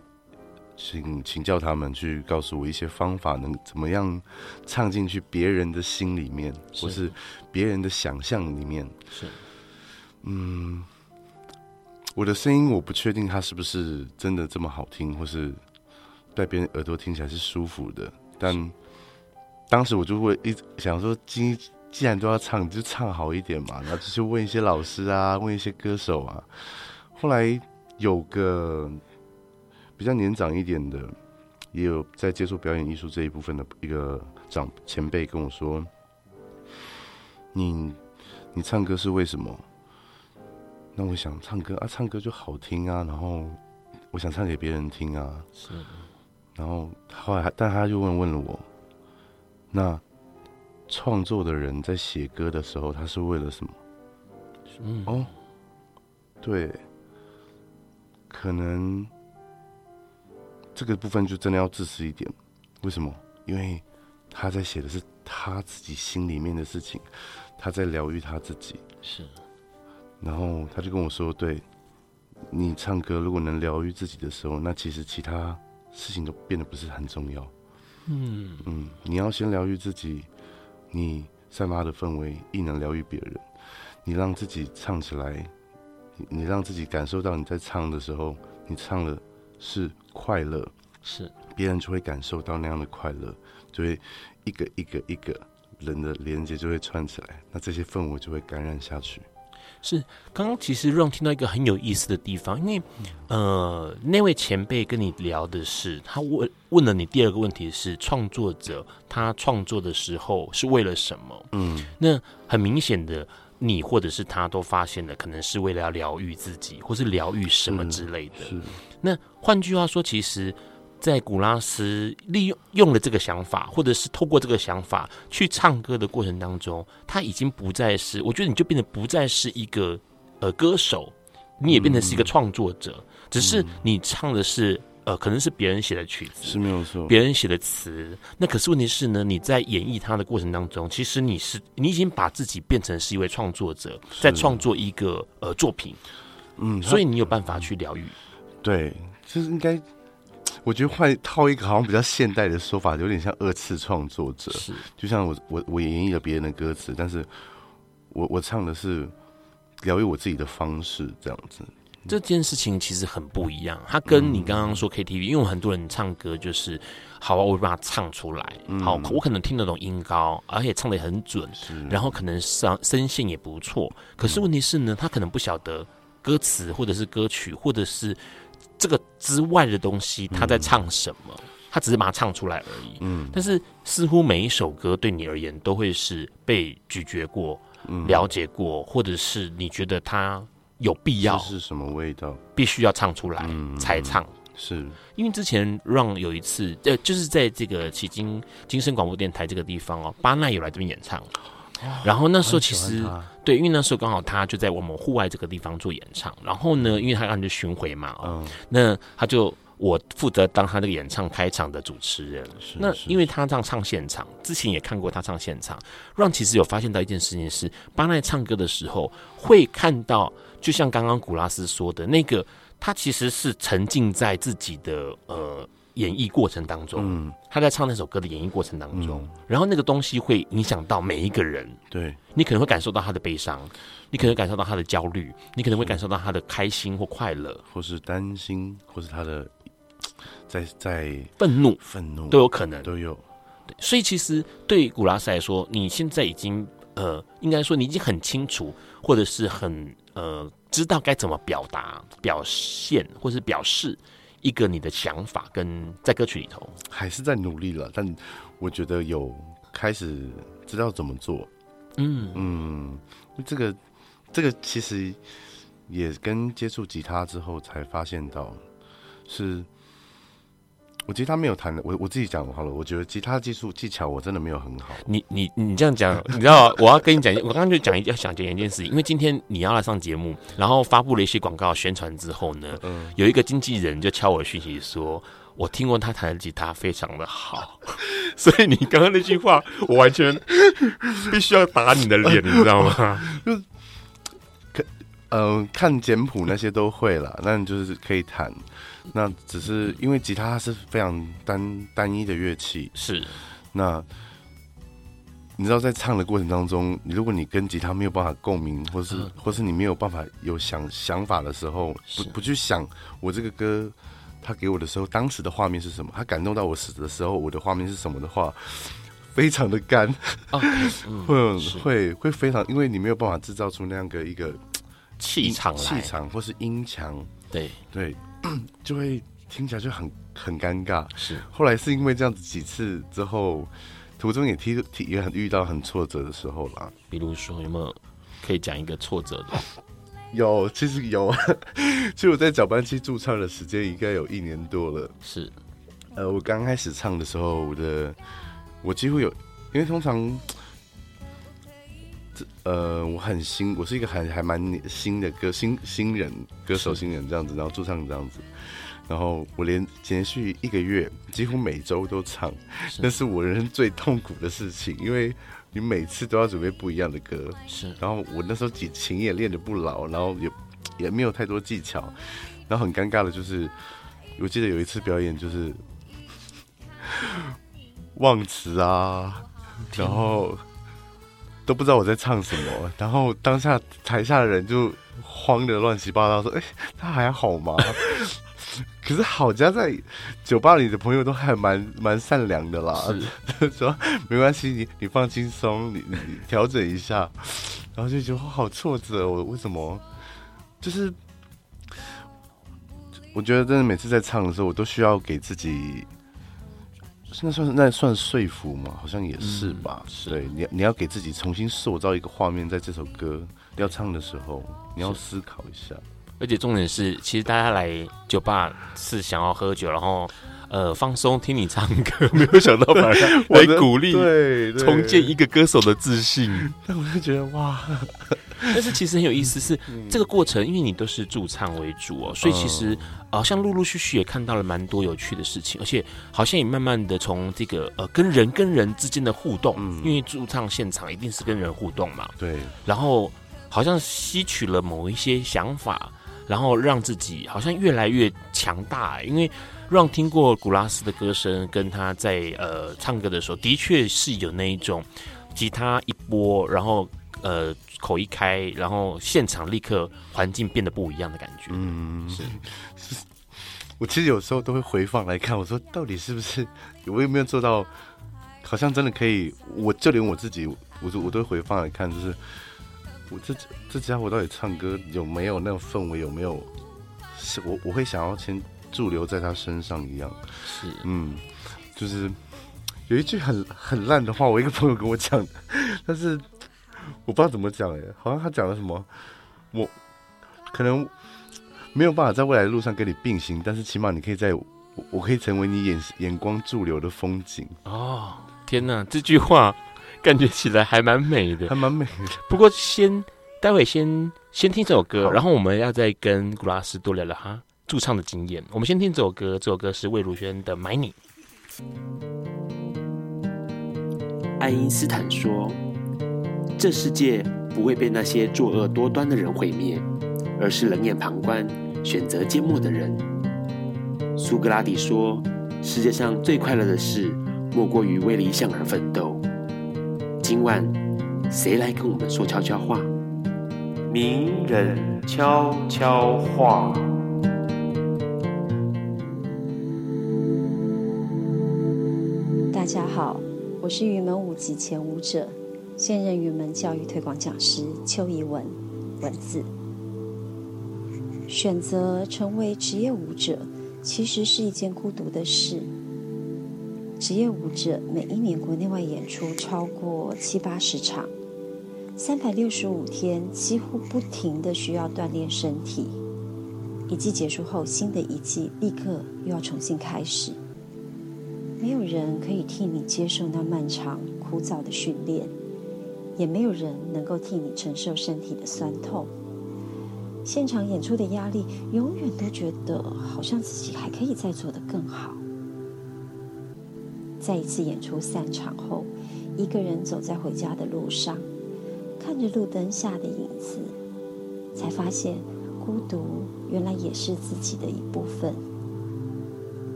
请请教他们去告诉我一些方法，能怎么样唱进去别人的心里面，或是别人的想象里面。是。嗯，我的声音我不确定它是不是真的这么好听，或是在别人耳朵听起来是舒服的。但当时我就会一直想说，既既然都要唱，就唱好一点嘛。然后就去问一些老师啊，问一些歌手啊。后来有个比较年长一点的，也有在接触表演艺术这一部分的一个长前辈跟我说：“你你唱歌是为什么？”那我想唱歌啊，唱歌就好听啊，然后我想唱给别人听啊。是。然后后来，但他就问问了我，那创作的人在写歌的时候，他是为了什么？嗯。哦，对，可能这个部分就真的要自私一点。为什么？因为他在写的是他自己心里面的事情，他在疗愈他自己。是。然后他就跟我说：“对，你唱歌如果能疗愈自己的时候，那其实其他事情都变得不是很重要。嗯嗯，你要先疗愈自己，你散发的氛围亦能疗愈别人。你让自己唱起来，你让自己感受到你在唱的时候，你唱的是快乐，是别人就会感受到那样的快乐，就会一个一个一个人的连接就会串起来，那这些氛围就会感染下去。是，刚刚其实让听到一个很有意思的地方，因为呃，那位前辈跟你聊的是，他问问了你第二个问题是创作者他创作的时候是为了什么？嗯，那很明显的，你或者是他都发现了，可能是为了要疗愈自己，或是疗愈什么之类的。那换句话说，其实。在古拉斯利用用了这个想法，或者是透过这个想法去唱歌的过程当中，他已经不再是，我觉得你就变得不再是一个呃歌手，你也变成是一个创作者，嗯、只是你唱的是呃可能是别人写的曲子，是没有错，别人写的词。那可是问题是呢，你在演绎他的过程当中，其实你是你已经把自己变成是一位创作者，在创作一个呃作品，嗯，所以你有办法去疗愈。对，其实应该。我觉得换套一个好像比较现代的说法，有点像二次创作者。是，就像我我我演绎了别人的歌词，但是我我唱的是疗愈我自己的方式，这样子。这件事情其实很不一样，它跟你刚刚说 KTV，因为很多人唱歌就是，好啊，我把它唱出来，好，我可能听得懂音高，而且唱的也很准，然后可能声声线也不错。可是问题是呢，他可能不晓得歌词，或者是歌曲，或者是。这个之外的东西，他在唱什么？嗯、他只是把它唱出来而已。嗯，但是似乎每一首歌对你而言都会是被咀嚼过、嗯、了解过，或者是你觉得它有必要是什么味道，必须要唱出来才唱。嗯、是因为之前让有一次，呃，就是在这个迄今今生广播电台这个地方哦，巴奈有来这边演唱。然后那时候其实对，因为那时候刚好他就在我们户外这个地方做演唱。然后呢，因为他刚就巡回嘛，嗯，那他就我负责当他那个演唱开场的主持人。那因为他这样唱现场，之前也看过他唱现场，让其实有发现到一件事情是，巴奈唱歌的时候会看到，就像刚刚古拉斯说的那个，他其实是沉浸在自己的呃。演绎过程当中，嗯，他在唱那首歌的演绎过程当中，嗯，然后那个东西会影响到每一个人。对，你可能会感受到他的悲伤，你可能感受到他的焦虑，你可能会感受到他的开心或快乐，或是担心，或是他的 在在愤怒，愤怒。都有可能，都有。所以其实对古拉斯来说，你现在已经呃，应该说你已经很清楚，或者是很呃，知道该怎么表达、表现或是表示。一个你的想法跟在歌曲里头还是在努力了，但我觉得有开始知道怎么做。嗯嗯，这个这个其实也跟接触吉他之后才发现到是。我吉他没有弹的，我我自己讲好了。我觉得吉他技术技巧我真的没有很好。你你你这样讲，你知道我要跟你讲，我刚刚就讲一要想讲一件事情，因为今天你要来上节目，然后发布了一些广告宣传之后呢，嗯，有一个经纪人就敲我讯息说，我听过他弹的吉他非常的好，所以你刚刚那句话，我完全必须要打你的脸，你知道吗？就看嗯，看简谱那些都会了，那你就是可以弹。那只是因为吉他是非常单单一的乐器，是。那你知道，在唱的过程当中，如果你跟吉他没有办法共鸣，或是、嗯、或是你没有办法有想想法的时候，不不去想我这个歌他给我的时候，当时的画面是什么？他感动到我死的时候，我的画面是什么的话，非常的干，会、嗯、会会非常，因为你没有办法制造出那样的一个气场气场或是音墙，对。对。就会听起来就很很尴尬。是，后来是因为这样子几次之后，途中也踢踢也很遇到很挫折的时候啦。比如说有没有可以讲一个挫折的？有，其实有。其实我在搅拌机驻唱的时间应该有一年多了。是，呃，我刚开始唱的时候，我的我几乎有，因为通常。呃，我很新，我是一个还还蛮新的歌新新人歌手新人这样子，然后驻唱这样子，然后我连连续一个月几乎每周都唱，那是我人生最痛苦的事情，因为你每次都要准备不一样的歌，是，然后我那时候琴琴也练得不牢，然后也也没有太多技巧，然后很尴尬的就是，我记得有一次表演就是忘词啊，然后。都不知道我在唱什么，然后当下台下的人就慌得乱七八糟，说：“哎、欸，他还好吗？” 可是好家在酒吧里的朋友都还蛮蛮善良的啦，是 说没关系，你你放轻松，你你调整一下，然后就觉得好挫折，我为什么？就是我觉得真的每次在唱的时候，我都需要给自己，那算那算说服吗？好像也是吧。嗯、是对，你你要给自己重新塑造一个画面，在这首歌要唱的时候，你要思考一下。而且重点是，其实大家来酒吧是想要喝酒，然后呃放松听你唱歌，没有想到反而来鼓励，对，重建一个歌手的自信。但我就觉得哇，但是其实很有意思是，是这个过程，因为你都是驻唱为主哦，所以其实好像陆陆续续也看到了蛮多有趣的事情，而且好像也慢慢的从这个呃跟人跟人之间的互动，嗯，因为驻唱现场一定是跟人互动嘛，对，然后好像吸取了某一些想法。然后让自己好像越来越强大，因为让听过古拉斯的歌声，跟他在呃唱歌的时候，的确是有那一种吉他一拨，然后呃口一开，然后现场立刻环境变得不一样的感觉。嗯，是，是。我其实有时候都会回放来看，我说到底是不是我有没有做到？好像真的可以，我就连我自己，我我都会回放来看，就是。我这这家伙到底唱歌有没有那种氛围？有没有？是我我会想要先驻留在他身上一样。是，嗯，就是有一句很很烂的话，我一个朋友跟我讲，但是我不知道怎么讲哎，好像他讲了什么，我可能没有办法在未来的路上跟你并行，但是起码你可以在我，我可以成为你眼眼光驻留的风景。哦，天哪，这句话。感觉起来还蛮美的，还蛮美的。不过先，待会先先听这首歌，然后我们要再跟古拉斯多聊聊哈驻唱的经验。我们先听这首歌，这首歌是魏如萱的《买你》。爱因斯坦说：“这世界不会被那些作恶多端的人毁灭，而是冷眼旁观、选择缄默的人。”苏格拉底说：“世界上最快乐的事，莫过于为理想而奋斗。”今晚，谁来跟我们说悄悄话？名人悄悄话。大家好，我是云门舞集前舞者，现任云门教育推广讲师邱怡文。文字：选择成为职业舞者，其实是一件孤独的事。职业舞者每一年国内外演出超过七八十场，三百六十五天几乎不停的需要锻炼身体。一季结束后，新的一季立刻又要重新开始。没有人可以替你接受那漫长枯燥的训练，也没有人能够替你承受身体的酸痛。现场演出的压力，永远都觉得好像自己还可以再做得更好。在一次演出散场后，一个人走在回家的路上，看着路灯下的影子，才发现孤独原来也是自己的一部分。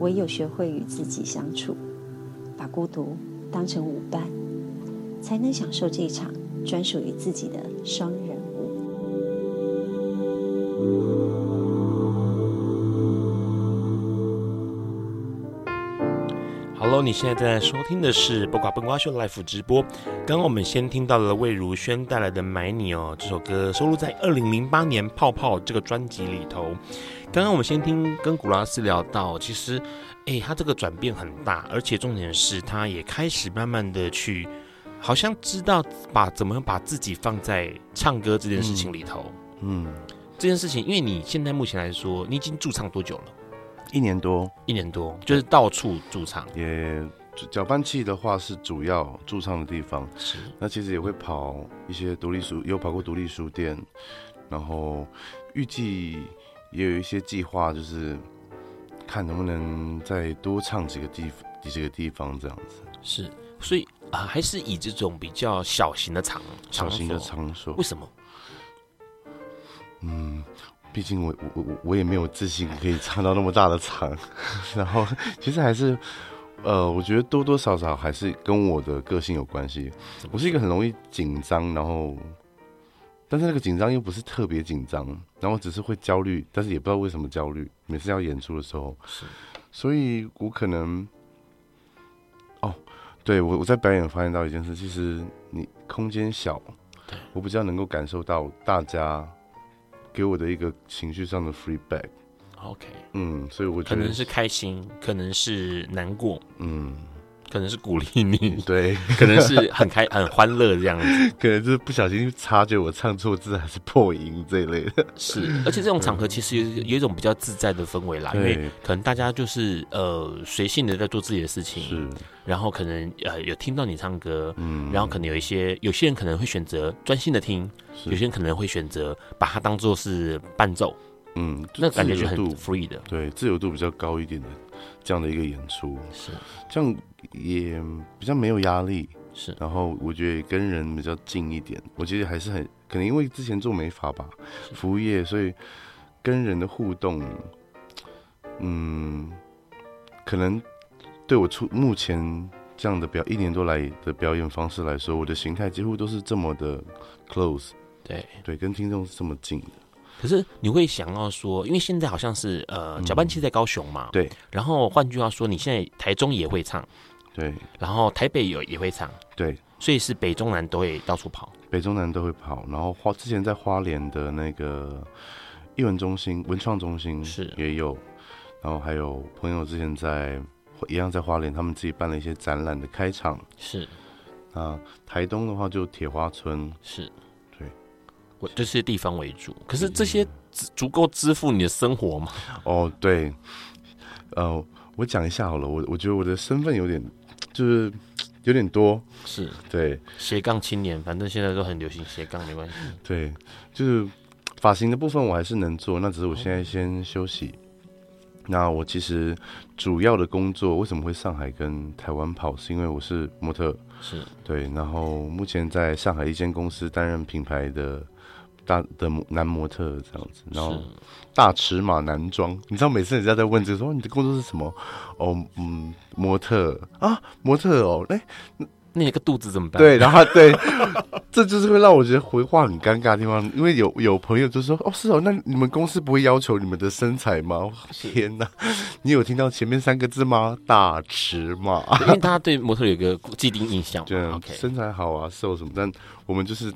唯有学会与自己相处，把孤独当成舞伴，才能享受这场专属于自己的双人舞。Hello，你现在正在收听的是《八卦笨瓜秀》Live 直播。刚刚我们先听到了魏如萱带来的《买你》哦，这首歌收录在二零零八年《泡泡》这个专辑里头。刚刚我们先听跟古拉斯聊到，其实，哎，他这个转变很大，而且重点是，他也开始慢慢的去，好像知道把怎么把自己放在唱歌这件事情里头。嗯，嗯这件事情，因为你现在目前来说，你已经驻唱多久了？一年多，一年多，就是到处驻唱。也搅拌器的话是主要驻唱的地方。是，那其实也会跑一些独立书，有跑过独立书店，然后预计也有一些计划，就是看能不能再多唱几个地几个地方这样子。是，所以啊、呃，还是以这种比较小型的场，小型的场所。为什么？嗯。毕竟我我我我也没有自信可以唱到那么大的场，然后其实还是，呃，我觉得多多少少还是跟我的个性有关系。我是一个很容易紧张，然后但是那个紧张又不是特别紧张，然后只是会焦虑，但是也不知道为什么焦虑。每次要演出的时候，是，所以我可能，哦，对我我在表演发现到一件事，其实你空间小，我比较能够感受到大家给我的一个情绪上的 feedback。OK，嗯，所以我觉得可能是开心，可能是难过，嗯。可能是鼓励你，对，可能是很开很欢乐这样子，可能就是不小心察觉我唱错字还是破音这一类的。是，而且这种场合其实有有一种比较自在的氛围啦，因为可能大家就是呃随性的在做自己的事情，是，然后可能呃有听到你唱歌，嗯，然后可能有一些有些人可能会选择专心的听，有些人可能会选择把它当做是伴奏，嗯，那感觉就很 free 的，对，自由度比较高一点的。这样的一个演出。是。这样，也比较没有压力，是。然后我觉得跟人比较近一点，我觉得还是很可能，因为之前做美发吧，服务业，所以跟人的互动，嗯，可能对我出目前这样的表一年多来的表演方式来说，我的形态几乎都是这么的 close，对。对，跟听众是这么近的。可是你会想要说，因为现在好像是呃，搅拌器在高雄嘛，对。然后换句话说，你现在台中也会唱，对。然后台北有也会唱，对。所以是北中南都会到处跑，北中南都会跑。然后花之前在花莲的那个艺文中心、文创中心是也有，然后还有朋友之前在一样在花莲，他们自己办了一些展览的开场，是。啊，台东的话就铁花村是。我这些地方为主，可是这些足够支付你的生活吗？哦，对，呃，我讲一下好了，我我觉得我的身份有点，就是有点多，是对斜杠青年，反正现在都很流行斜杠，没关系。对，就是发型的部分我还是能做，那只是我现在先休息。那我其实主要的工作为什么会上海跟台湾跑，是因为我是模特，是对，然后目前在上海一间公司担任品牌的。大的男模特这样子，然后大尺码男装，你知道每次人家在问这个说你的工作是什么？哦，嗯，模特啊，模特哦，哎、欸，那那个肚子怎么办？对，然后对，这就是会让我觉得回话很尴尬的地方，因为有有朋友就说哦，是哦，那你们公司不会要求你们的身材吗？天哪，你有听到前面三个字吗？大尺码，因为大家对模特有一个既定印象，对身材好啊，瘦什么，但我们就是。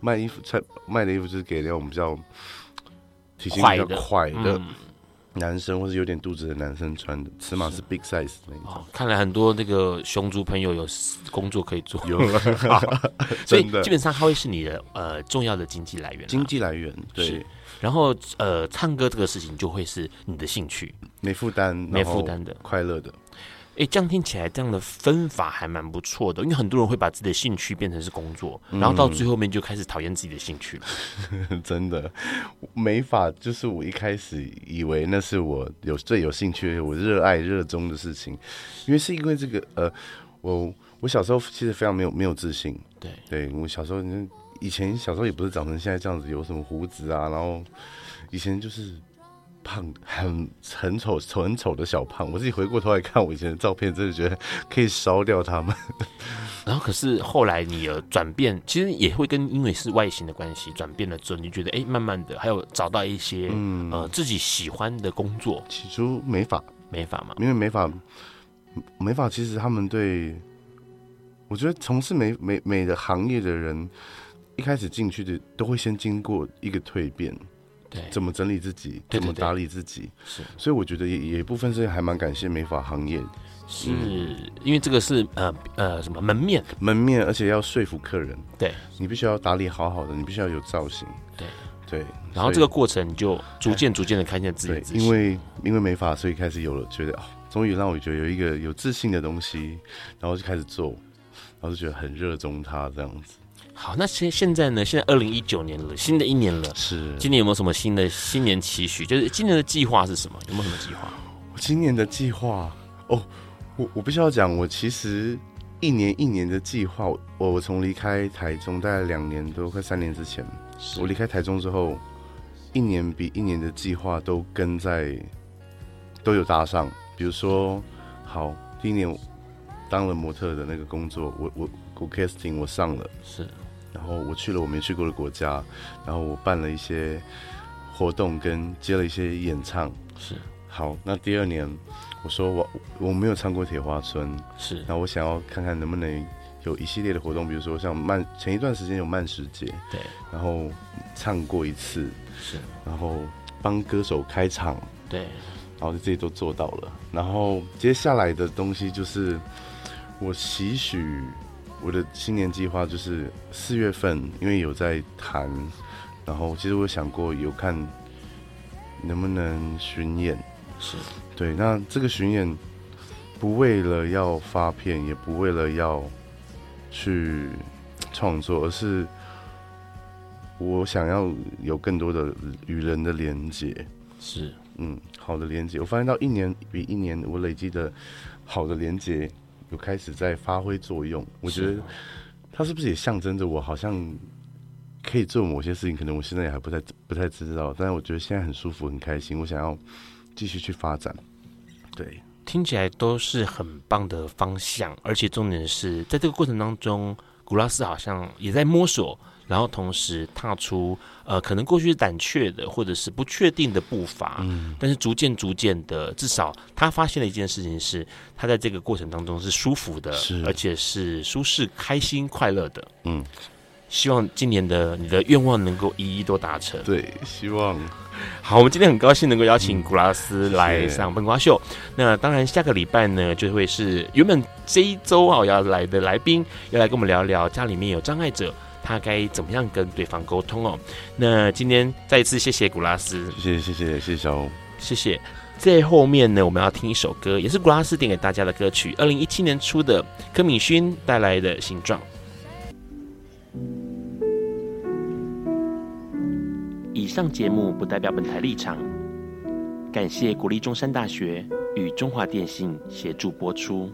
卖衣服，穿卖的衣服就是给那种比较体型比较快的男生，或者有点肚子的男生穿的，尺码是。big size 的那种。哦，看来很多那个熊族朋友有工作可以做，有，所以基本上它会是你的呃重要的经济来源。经济来源对，然后呃唱歌这个事情就会是你的兴趣，没负担，没负担的，快乐的。哎，这样听起来，这样的分法还蛮不错的。因为很多人会把自己的兴趣变成是工作，然后到最后面就开始讨厌自己的兴趣了。嗯、真的，没法就是我一开始以为那是我有最有兴趣、我热爱、热衷的事情。因为是因为这个，呃，我我小时候其实非常没有没有自信。对，对我小时候，以前小时候也不是长成现在这样子，有什么胡子啊，然后以前就是。胖很很丑丑很丑的小胖，我自己回过头来看我以前的照片，真的觉得可以烧掉他们。然后可是后来你的转变，其实也会跟因为是外形的关系转变了之后，你觉得哎、欸，慢慢的还有找到一些嗯呃自己喜欢的工作。起初没法，没法嘛，因为没法，没法其实他们对，我觉得从事美美美的行业的人，一开始进去的都会先经过一个蜕变。对，怎么整理自己，对对对，怎么打理自己，是，所以我觉得也也一部分是还蛮感谢美发行业，是、嗯、因为这个是呃呃什么门面，门面，而且要说服客人，对，你必须要打理好好的，你必须要有造型，对。对，然后这个过程你就逐渐 逐渐的看见自己因为因为美发，所以开始有了觉得哦，终于让我觉得有一个有自信的东西，然后就开始做，然后就觉得很热衷它这样子。好，那现现在呢？现在二零一九年了，新的一年了，是今年有没有什么新的新年期许？就是今年的计划是什么？有没有什么计划？我今年的计划哦，我我必须要讲，我其实一年一年的计划，我我从离开台中大概两年多快三年之前，我离开台中之后，一年比一年的计划都跟在都有搭上。比如说，好，第一年当了模特的那个工作，我我我 casting 我上了，是。然后我去了我没去过的国家，然后我办了一些活动跟接了一些演唱。是。好，那第二年我说我我没有唱过铁花村，是。那我想要看看能不能有一系列的活动，比如说像慢前一段时间有慢时节，对，然后唱过一次，是，然后帮歌手开场，对，然后就这些都做到了。然后接下来的东西就是我期许。我的新年计划就是四月份，因为有在谈，然后其实我想过有看能不能巡演，是对。那这个巡演不为了要发片，也不为了要去创作，而是我想要有更多的与人的连接，是嗯，好的连接。我发现到一年比一年，我累积的好的连接。有开始在发挥作用，我觉得它是不是也象征着我好像可以做某些事情？可能我现在也还不太不太知道，但是我觉得现在很舒服、很开心，我想要继续去发展。对，听起来都是很棒的方向，而且重点是在这个过程当中，古拉斯好像也在摸索。然后同时踏出呃，可能过去是胆怯的，或者是不确定的步伐，嗯，但是逐渐逐渐的，至少他发现了一件事情是，他在这个过程当中是舒服的，是，而且是舒适、开心、快乐的，嗯。希望今年的你的愿望能够一一都达成。对，希望。好，我们今天很高兴能够邀请古拉斯来上笨瓜秀。那当然，下个礼拜呢，就会是原本这一周啊要来的来宾，要来跟我们聊聊家里面有障碍者。他该怎么样跟对方沟通哦？那今天再一次谢谢古拉斯，谢谢谢谢谢谢小欧，谢谢。在后面呢，我们要听一首歌，也是古拉斯点给大家的歌曲，二零一七年出的柯敏勋带来的形状。以上节目不代表本台立场，感谢国立中山大学与中华电信协助播出。